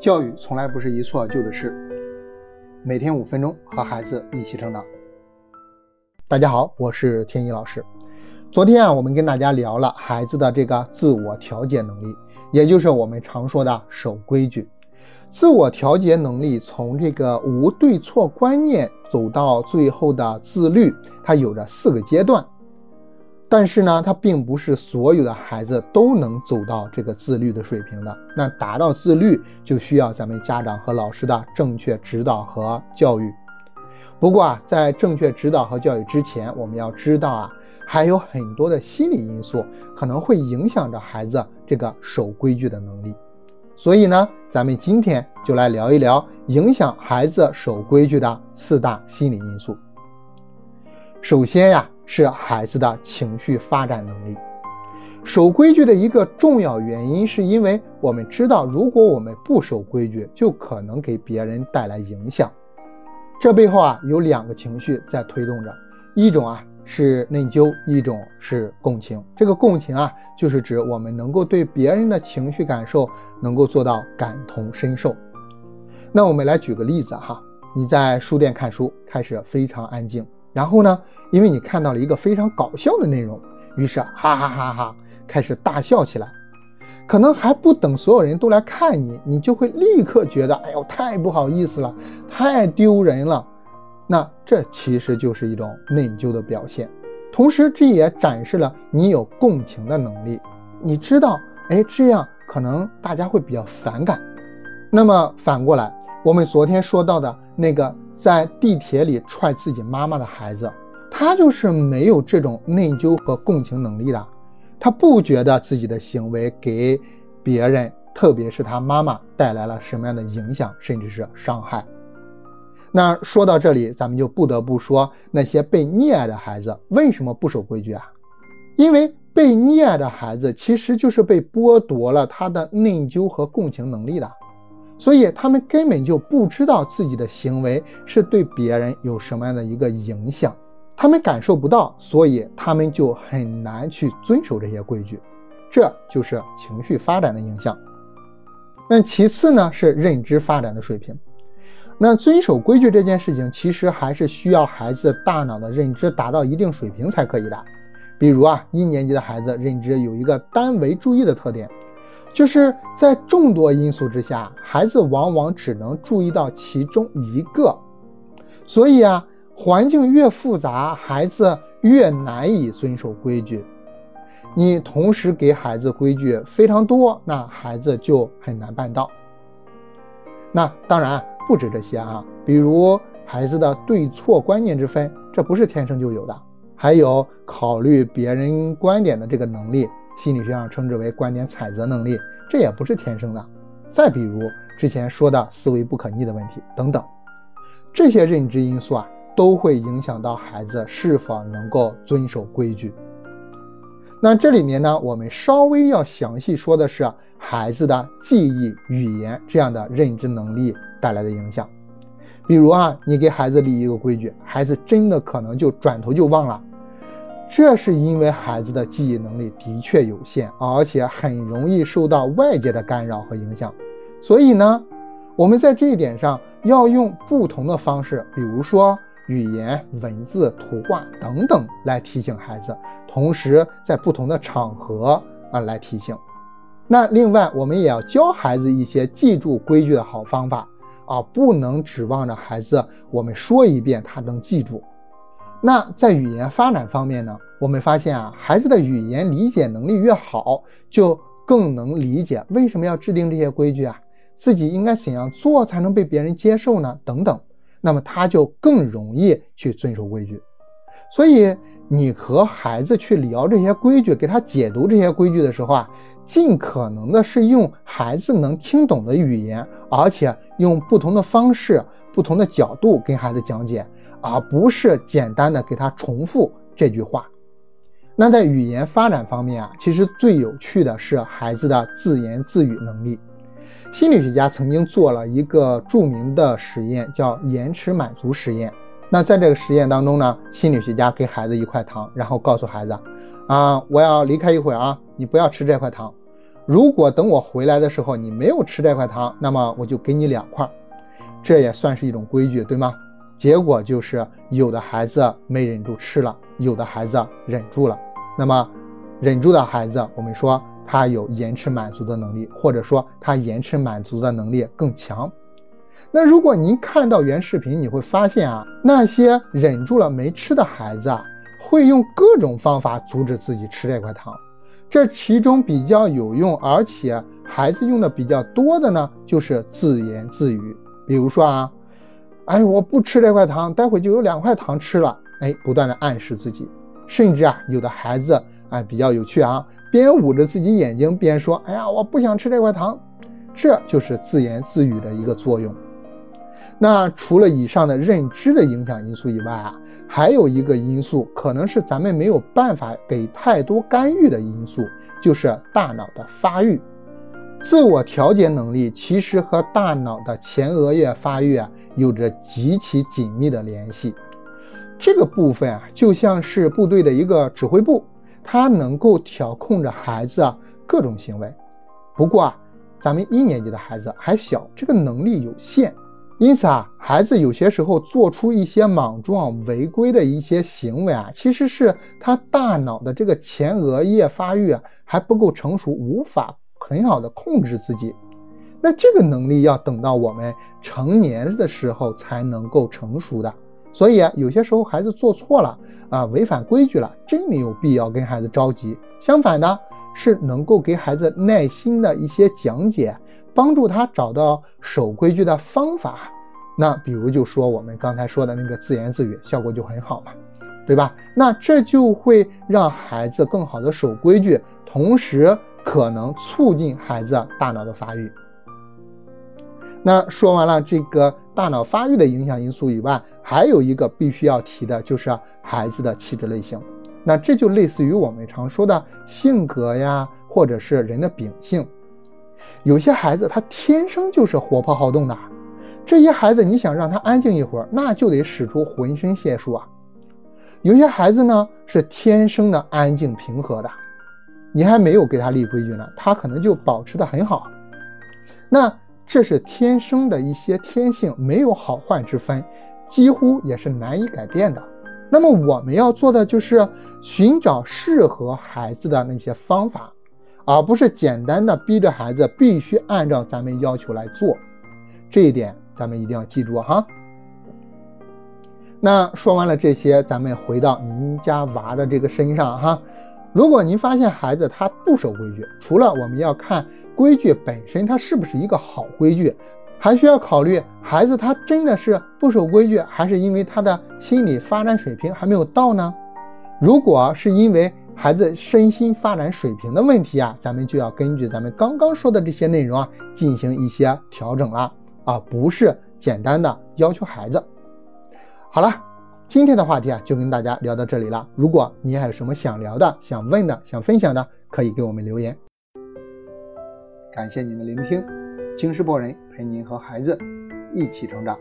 教育从来不是一蹴而就的事，每天五分钟和孩子一起成长。大家好，我是天一老师。昨天啊，我们跟大家聊了孩子的这个自我调节能力，也就是我们常说的守规矩。自我调节能力从这个无对错观念走到最后的自律，它有着四个阶段。但是呢，它并不是所有的孩子都能走到这个自律的水平的。那达到自律，就需要咱们家长和老师的正确指导和教育。不过啊，在正确指导和教育之前，我们要知道啊，还有很多的心理因素可能会影响着孩子这个守规矩的能力。所以呢，咱们今天就来聊一聊影响孩子守规矩的四大心理因素。首先呀。是孩子的情绪发展能力。守规矩的一个重要原因，是因为我们知道，如果我们不守规矩，就可能给别人带来影响。这背后啊，有两个情绪在推动着，一种啊是内疚，一种是共情。这个共情啊，就是指我们能够对别人的情绪感受能够做到感同身受。那我们来举个例子哈，你在书店看书，开始非常安静。然后呢？因为你看到了一个非常搞笑的内容，于是哈哈哈哈开始大笑起来。可能还不等所有人都来看你，你就会立刻觉得，哎呦，太不好意思了，太丢人了。那这其实就是一种内疚的表现，同时这也展示了你有共情的能力。你知道，哎，这样可能大家会比较反感。那么反过来，我们昨天说到的那个。在地铁里踹自己妈妈的孩子，他就是没有这种内疚和共情能力的，他不觉得自己的行为给别人，特别是他妈妈带来了什么样的影响，甚至是伤害。那说到这里，咱们就不得不说那些被溺爱的孩子为什么不守规矩啊？因为被溺爱的孩子其实就是被剥夺了他的内疚和共情能力的。所以他们根本就不知道自己的行为是对别人有什么样的一个影响，他们感受不到，所以他们就很难去遵守这些规矩，这就是情绪发展的影响。那其次呢是认知发展的水平，那遵守规矩这件事情其实还是需要孩子大脑的认知达到一定水平才可以的。比如啊，一年级的孩子认知有一个单维注意的特点。就是在众多因素之下，孩子往往只能注意到其中一个，所以啊，环境越复杂，孩子越难以遵守规矩。你同时给孩子规矩非常多，那孩子就很难办到。那当然不止这些啊，比如孩子的对错观念之分，这不是天生就有的，还有考虑别人观点的这个能力。心理学上称之为观点采择能力，这也不是天生的。再比如之前说的思维不可逆的问题等等，这些认知因素啊，都会影响到孩子是否能够遵守规矩。那这里面呢，我们稍微要详细说的是孩子的记忆、语言这样的认知能力带来的影响。比如啊，你给孩子立一个规矩，孩子真的可能就转头就忘了。这是因为孩子的记忆能力的确有限，而且很容易受到外界的干扰和影响。所以呢，我们在这一点上要用不同的方式，比如说语言、文字、图画等等来提醒孩子，同时在不同的场合啊来提醒。那另外，我们也要教孩子一些记住规矩的好方法啊，不能指望着孩子我们说一遍他能记住。那在语言发展方面呢，我们发现啊，孩子的语言理解能力越好，就更能理解为什么要制定这些规矩啊，自己应该怎样做才能被别人接受呢？等等，那么他就更容易去遵守规矩。所以你和孩子去聊这些规矩，给他解读这些规矩的时候啊，尽可能的是用孩子能听懂的语言，而且用不同的方式、不同的角度跟孩子讲解。而不是简单的给他重复这句话。那在语言发展方面啊，其实最有趣的是孩子的自言自语能力。心理学家曾经做了一个著名的实验，叫延迟满足实验。那在这个实验当中呢，心理学家给孩子一块糖，然后告诉孩子：啊，我要离开一会儿啊，你不要吃这块糖。如果等我回来的时候你没有吃这块糖，那么我就给你两块，这也算是一种规矩，对吗？结果就是有的孩子没忍住吃了，有的孩子忍住了。那么忍住的孩子，我们说他有延迟满足的能力，或者说他延迟满足的能力更强。那如果您看到原视频，你会发现啊，那些忍住了没吃的孩子啊，会用各种方法阻止自己吃这块糖。这其中比较有用，而且孩子用的比较多的呢，就是自言自语。比如说啊，哎，我不吃这块糖，待会就有两块糖吃了。哎，不断的暗示自己，甚至啊，有的孩子啊比较有趣啊，边捂着自己眼睛边说：“哎呀，我不想吃这块糖。”这就是自言自语的一个作用。那除了以上的认知的影响因素以外啊。还有一个因素，可能是咱们没有办法给太多干预的因素，就是大脑的发育。自我调节能力其实和大脑的前额叶发育啊有着极其紧密的联系。这个部分啊，就像是部队的一个指挥部，它能够调控着孩子啊各种行为。不过啊，咱们一年级的孩子还小，这个能力有限。因此啊，孩子有些时候做出一些莽撞、违规的一些行为啊，其实是他大脑的这个前额叶发育啊还不够成熟，无法很好的控制自己。那这个能力要等到我们成年的时候才能够成熟的。所以啊，有些时候孩子做错了啊，违反规矩了，真没有必要跟孩子着急。相反的，是能够给孩子耐心的一些讲解。帮助他找到守规矩的方法，那比如就说我们刚才说的那个自言自语，效果就很好嘛，对吧？那这就会让孩子更好的守规矩，同时可能促进孩子大脑的发育。那说完了这个大脑发育的影响因素以外，还有一个必须要提的就是孩子的气质类型。那这就类似于我们常说的性格呀，或者是人的秉性。有些孩子他天生就是活泼好动的，这些孩子你想让他安静一会儿，那就得使出浑身解数啊。有些孩子呢是天生的安静平和的，你还没有给他立规矩呢，他可能就保持的很好。那这是天生的一些天性，没有好坏之分，几乎也是难以改变的。那么我们要做的就是寻找适合孩子的那些方法。而不是简单的逼着孩子必须按照咱们要求来做，这一点咱们一定要记住哈。那说完了这些，咱们回到您家娃的这个身上哈。如果您发现孩子他不守规矩，除了我们要看规矩本身它是不是一个好规矩，还需要考虑孩子他真的是不守规矩，还是因为他的心理发展水平还没有到呢？如果是因为孩子身心发展水平的问题啊，咱们就要根据咱们刚刚说的这些内容啊，进行一些调整了啊，不是简单的要求孩子。好了，今天的话题啊，就跟大家聊到这里了。如果你还有什么想聊的、想问的、想分享的，可以给我们留言。感谢您的聆听，京师博人陪您和孩子一起成长。